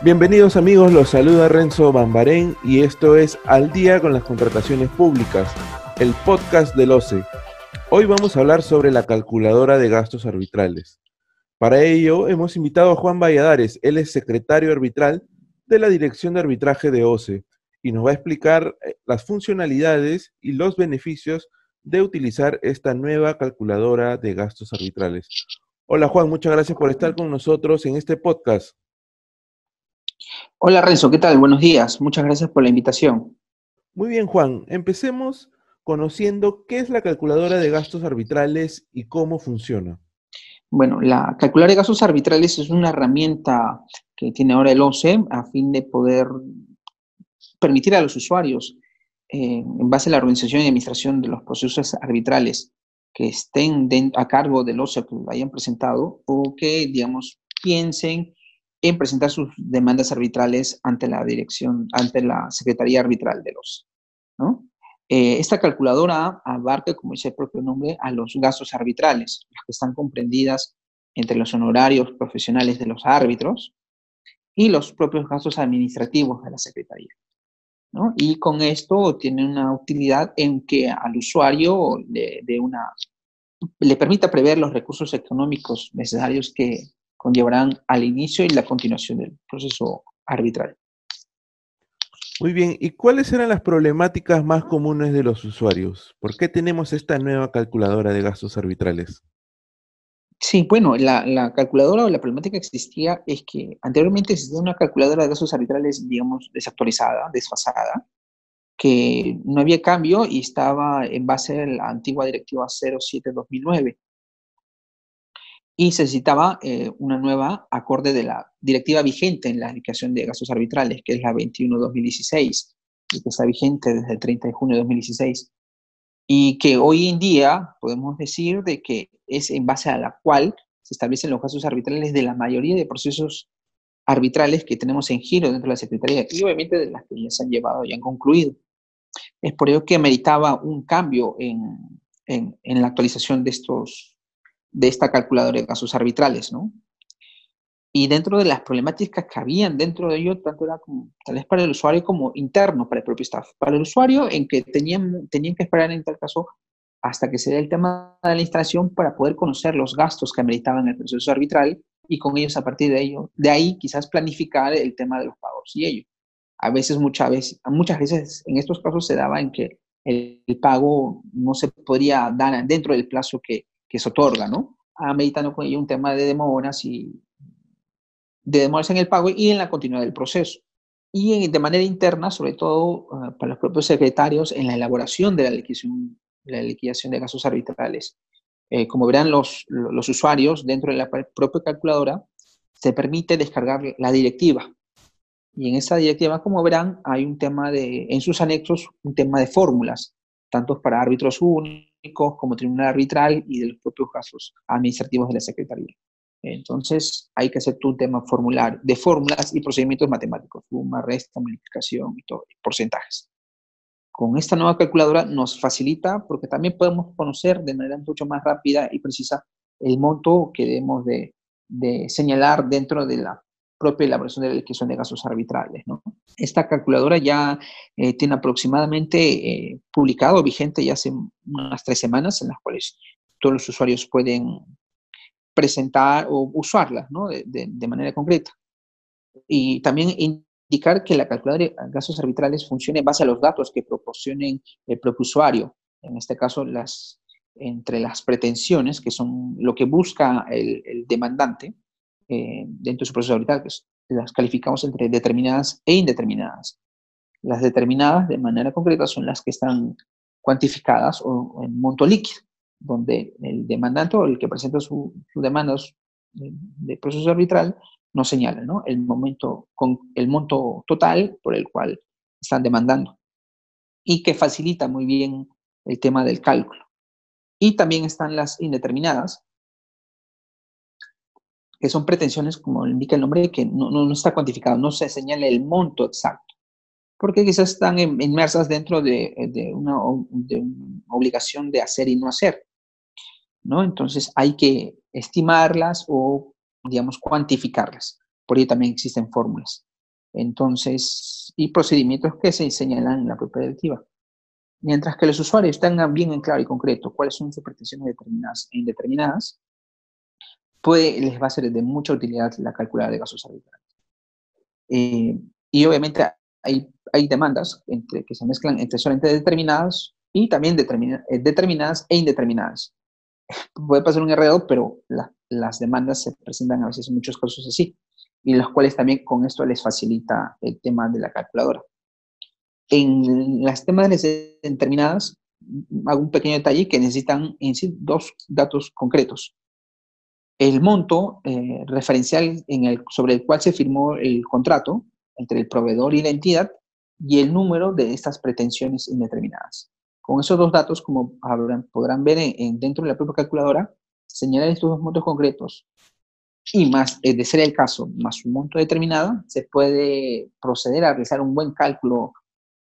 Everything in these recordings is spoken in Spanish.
Bienvenidos amigos, los saluda Renzo Bambarén y esto es Al día con las contrataciones públicas, el podcast del OCE. Hoy vamos a hablar sobre la calculadora de gastos arbitrales. Para ello hemos invitado a Juan Valladares, él es secretario arbitral de la Dirección de Arbitraje de OCE y nos va a explicar eh, las funcionalidades y los beneficios de utilizar esta nueva calculadora de gastos arbitrales. Hola Juan, muchas gracias por estar con nosotros en este podcast. Hola Renzo, ¿qué tal? Buenos días. Muchas gracias por la invitación. Muy bien, Juan. Empecemos conociendo qué es la calculadora de gastos arbitrales y cómo funciona. Bueno, la calculadora de gastos arbitrales es una herramienta que tiene ahora el OCE a fin de poder permitir a los usuarios, eh, en base a la organización y administración de los procesos arbitrales que estén a cargo del OCE que lo hayan presentado o que, digamos, piensen en presentar sus demandas arbitrales ante la dirección, ante la Secretaría Arbitral de los. Eh, esta calculadora abarca, como dice el propio nombre, a los gastos arbitrales, las que están comprendidas entre los honorarios profesionales de los árbitros y los propios gastos administrativos de la Secretaría. Y con esto tiene una utilidad en que al usuario de una, le permita prever los recursos económicos necesarios que conllevarán al inicio y la continuación del proceso arbitral. Muy bien, ¿y cuáles eran las problemáticas más comunes de los usuarios? ¿Por qué tenemos esta nueva calculadora de gastos arbitrales? Sí, bueno, la, calculadora o la problemática que existía es que anteriormente existía una calculadora de gastos arbitrales, digamos, desactualizada, desfasada, que no había cambio y estaba en base a la antigua directiva 07-2009 y necesitaba eh, una nueva acorde de la directiva vigente en la liquidación de gastos arbitrales, que es la 21-2016, y que está vigente desde el 30 de junio de 2016, y que hoy en día podemos decir de que es en base a la cual se establecen los gastos arbitrales de la mayoría de procesos arbitrales que tenemos en giro dentro de la Secretaría y obviamente de las que ya se han llevado y han concluido. Es por ello que meritaba un cambio en, en la actualización de estos de esta calculadora de casos arbitrales, ¿no? Y dentro de las problemáticas que habían dentro de ello, tanto era como, tal vez para el usuario como interno para el propio staff. Para el usuario, en que tenían, tenían que esperar en tal caso hasta que se dé el tema de la instalación para poder conocer los gastos que ameritaban el proceso arbitral y con ellos a partir de ello, de ahí quizás planificar el tema de los pagos y ello. A veces, muchas veces, muchas veces en estos casos se daba en que el, pago no se podría dar dentro del plazo que, que se otorga, ¿no? Ameritando con ello un tema de demoras y de demoras en el pago y en la continuidad del proceso. Y de manera interna, sobre todo ah, para los propios secretarios, en la elaboración de la liquidación, la liquidación de gastos arbitrales. Eh, como verán los, los usuarios dentro de la propia calculadora, se permite descargar la directiva. Y en esa directiva, como verán, hay un tema de, en sus anexos, un tema de fórmulas, tanto para árbitros como tribunal arbitral y de los propios casos administrativos de la Secretaría. Entonces, hay que hacer tu tema formular de fórmulas y procedimientos matemáticos, suma, resta, multiplicación y todo, porcentajes. Con esta nueva calculadora nos facilita porque también podemos conocer de manera mucho más rápida y precisa el monto que debemos de, de señalar dentro de la propia elaboración de la liquidación de gastos arbitrales. Esta calculadora ya eh, tiene aproximadamente eh, publicado, vigente ya hace unas tres semanas, en las cuales todos los usuarios pueden presentar o usarla de, manera concreta. Y también indicar que la calculadora de gastos arbitrales funcione en base a los datos que proporcionen el propio usuario. En este caso, entre las pretensiones, que son lo que busca el demandante, eh, dentro de su proceso arbitral, que las calificamos entre determinadas e indeterminadas. Las determinadas de manera concreta son las que están cuantificadas o, en monto líquido, donde el demandante o el que presenta su, su demanda de, proceso arbitral nos señala ¿no? el, momento, con el monto total por el cual están demandando y que facilita muy bien el tema del cálculo. Y también están las indeterminadas, que son pretensiones, como indica el nombre, que no, no, está cuantificado, no se señala el monto exacto, porque quizás están inmersas dentro de, de, una, de, una, obligación de hacer y no hacer, ¿no? Entonces hay que estimarlas o, digamos, cuantificarlas. Por ello también existen fórmulas. Entonces, y procedimientos que se señalan en la propia directiva. Mientras que los usuarios tengan bien en claro y concreto cuáles son sus pretensiones determinadas e indeterminadas, puede, les va a ser de mucha utilidad la calculadora de gastos arbitrales. Eh, y obviamente hay, hay demandas entre, que se mezclan entre solamente determinadas y también eh, determinadas e indeterminadas. Puede pasar un error, pero las demandas se presentan a veces en muchos casos así, y los cuales también con esto les facilita el tema de la calculadora. En las temas determinadas, hago un pequeño detalle que necesitan en sí dos datos concretos. El monto eh, referencial sobre el cual se firmó el contrato entre el proveedor y la entidad y el número de estas pretensiones indeterminadas. Con esos dos datos, como podrán ver en, dentro de la propia calculadora, señalar estos dos montos concretos y más, de ser el caso, más un monto determinado, se puede proceder a realizar un buen cálculo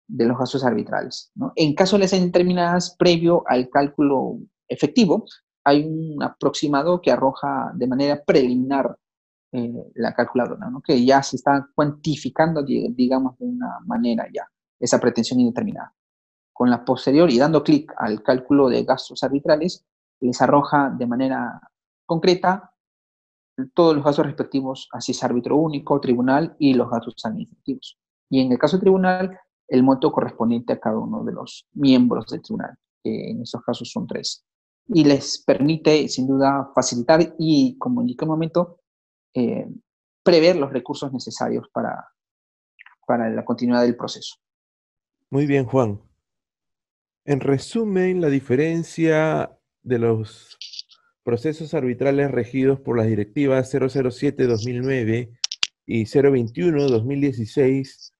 de los gastos arbitrales. En caso de las indeterminadas, previo al cálculo efectivo, hay un aproximado que arroja de manera preliminar eh, la calculadora, que ya se está cuantificando, digamos, de una manera ya, esa pretensión indeterminada. Con la posterior y dando clic al cálculo de gastos arbitrales, les arroja de manera concreta todos los gastos respectivos, así es árbitro único, tribunal y los gastos administrativos. Y en el caso del tribunal, el monto correspondiente a cada uno de los miembros del tribunal, que en estos casos son tres. Y les permite, sin duda, facilitar y, como indiqué un momento, eh, prever los recursos necesarios para, para la continuidad del proceso. Muy bien, Juan. En resumen, la diferencia de los procesos arbitrales regidos por las directivas 007-2009 y 021-2016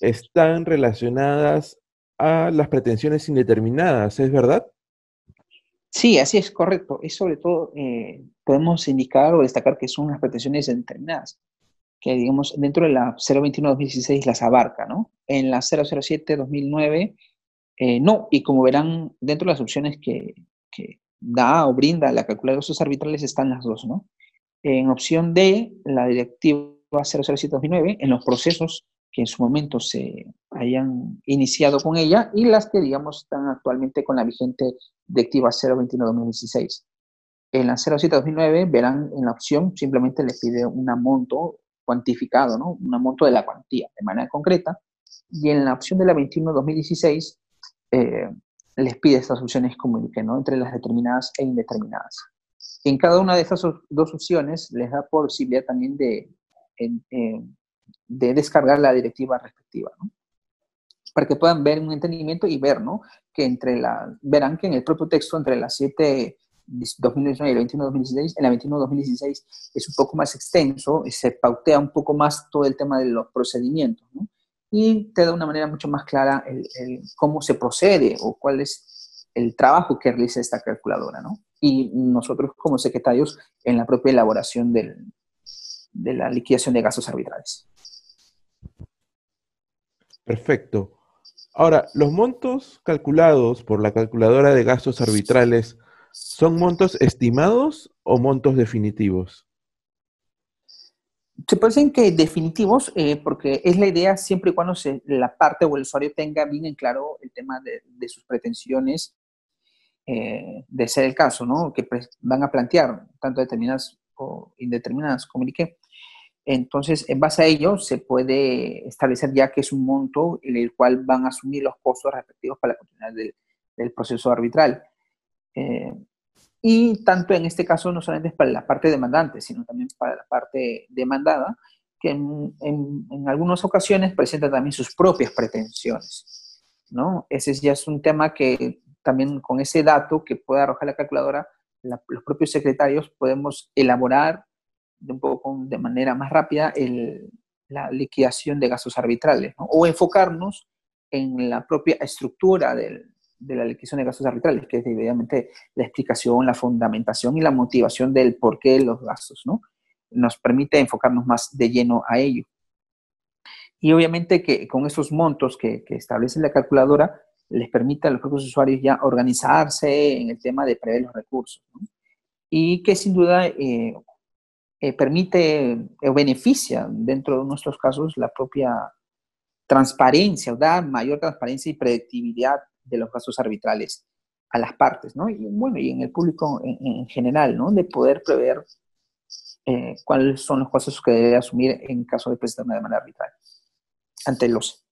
están relacionadas a las pretensiones indeterminadas, ¿es verdad? Sí, así es, correcto. Es sobre todo, eh, podemos indicar o destacar que son las pretensiones indeterminadas, que digamos dentro de la 021-2016 las abarca, ¿no? En la 007-2009 eh, no, y como verán, dentro de las opciones que, que da o brinda la calculadora de gastos arbitrales están las dos, ¿no? En opción D, la directiva 007-2009, en los procesos que en su momento se hayan iniciado con ella y las que, digamos, están actualmente con la vigente directiva 021-2016. En la 07-2009 verán en la opción, simplemente le pide un monto cuantificado, ¿no? Un monto de la cuantía de manera concreta. Y en la opción de la 21-2016 eh, les pide estas opciones como indiqué, ¿no? Entre las determinadas e indeterminadas. En cada una de estas dos opciones les da posibilidad también de, de descargar la directiva respectiva. Para que puedan ver un entendimiento y ver, ¿no? Que entre la, verán que en el propio texto entre las 7 2019 y la 21 2016, en la 21 2016 es un poco más extenso, y se pautea un poco más todo el tema de los procedimientos. Y te da una manera mucho más clara el, cómo se procede o cuál es el trabajo que realiza esta calculadora, ¿no? Y nosotros como secretarios en la propia elaboración del, de la liquidación de gastos arbitrales. Perfecto. Ahora, los montos calculados por la calculadora de gastos arbitrales, ¿son montos estimados o montos definitivos? Se parecen que definitivos, eh, porque es la idea siempre y cuando la parte o el usuario tenga bien en claro el tema de, sus pretensiones, eh, de ser el caso, ¿no? Que van a plantear, tanto determinadas o indeterminadas, como indiqué. Entonces, en base a ello, se puede establecer ya que es un monto en el cual van a asumir los costos respectivos para la continuidad del, proceso arbitral. Eh, y tanto en este caso, no solamente para la parte demandante, sino también para la parte demandada, que en, en, algunas ocasiones presenta también sus propias pretensiones. ¿no? Ese ya es un tema que también con ese dato que puede arrojar la calculadora, los propios secretarios podemos elaborar de un poco de manera más rápida la liquidación de gastos arbitrales, o enfocarnos en la propia estructura de la liquidación de gastos arbitrales, que es evidentemente la explicación, la fundamentación y la motivación del porqué de los gastos, ¿no? Nos permite enfocarnos más de lleno a ello. Y obviamente que con esos montos que, establece la calculadora, les permite a los propios usuarios ya organizarse en el tema de prever los recursos. Y que sin duda eh, eh, permite o beneficia dentro de nuestros casos la propia transparencia o da mayor transparencia y predictibilidad de los gastos arbitrales a las partes, ¿no? Y bueno, y en el público en, general, ¿no? De poder prever eh, cuáles son los costos que debe asumir en caso de presentar una demanda arbitral ante los.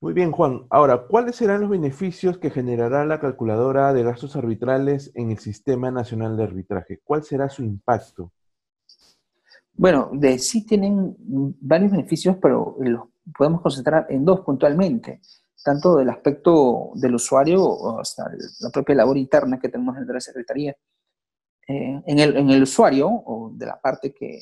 Muy bien, Juan. Ahora, ¿cuáles serán los beneficios que generará la calculadora de gastos arbitrales en el Sistema Nacional de Arbitraje? ¿Cuál será su impacto? Bueno, de sí tienen varios beneficios, pero los podemos concentrar en dos puntualmente tanto del aspecto del usuario hasta la propia labor interna que tenemos dentro de la Secretaría. Eh, en, el, en, el, usuario, o de la parte que,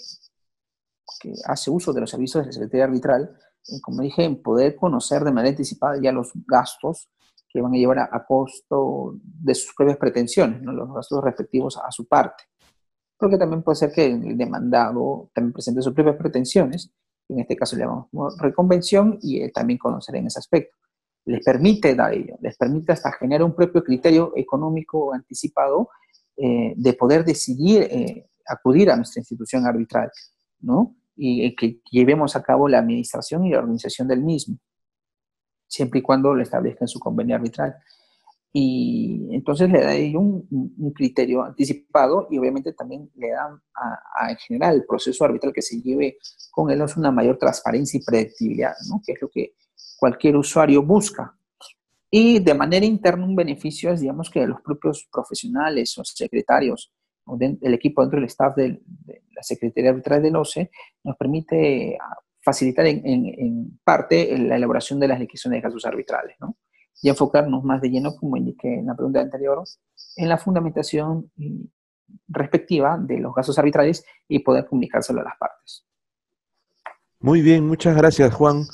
que, hace uso de los servicios de la Secretaría Arbitral, eh, como dije, poder conocer de manera anticipada ya los gastos que van a llevar a, costo de sus propias pretensiones, ¿no? los gastos respectivos a, su parte. Porque también puede ser que el demandado también presente sus propias pretensiones, en este caso le llamamos reconvención, y también conocer en ese aspecto les permite dar ello, les permite hasta generar un propio criterio económico anticipado eh, de poder decidir eh, acudir a nuestra institución arbitral, ¿no? Y que llevemos a cabo la administración y la organización del mismo, siempre y cuando lo establezca en su convenio arbitral. Y entonces le da ahí un, un, criterio anticipado y obviamente también le da a, en general el proceso arbitral que se lleve con él una mayor transparencia y predictibilidad, ¿no? que es lo que cualquier usuario busca. Y de manera interna un beneficio es, digamos, que los propios profesionales o secretarios o del equipo dentro del staff de, la Secretaría Arbitral del OCE nos permite ah, facilitar en, parte la elaboración de las legislaciones de casos arbitrales, ¿no? Y enfocarnos más de lleno, como indiqué en la pregunta anterior, en la fundamentación respectiva de los casos arbitrales y poder comunicárselo a las partes. Muy bien, muchas gracias Juan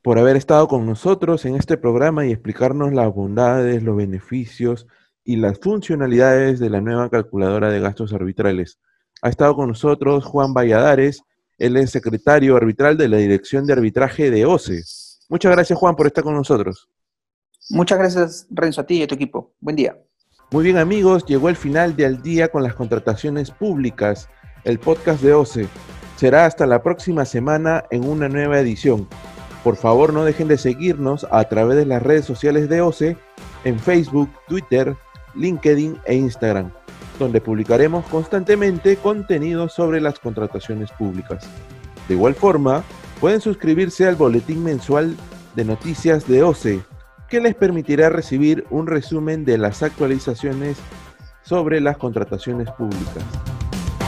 por haber estado con nosotros en este programa y explicarnos las bondades, los beneficios y las funcionalidades de la nueva calculadora de gastos arbitrales. Ha estado con nosotros Juan Valladares, él es secretario arbitral de la Dirección de Arbitraje de OCE. Muchas gracias Juan por estar con nosotros. Muchas gracias Renzo a ti y a tu equipo. Buen día. Muy bien amigos, llegó el final de Al día con las contrataciones públicas, el podcast de OCE. Será hasta la próxima semana en una nueva edición. Por favor, no dejen de seguirnos a través de las redes sociales de OCE en Facebook, Twitter, LinkedIn e Instagram, donde publicaremos constantemente contenido sobre las contrataciones públicas. De igual forma, pueden suscribirse al boletín mensual de noticias de OCE, que les permitirá recibir un resumen de las actualizaciones sobre las contrataciones públicas.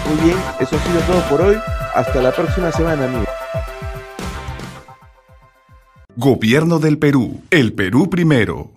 Muy bien, eso ha sido todo por hoy. Hasta la próxima semana, amigos. Gobierno del Perú. El Perú primero.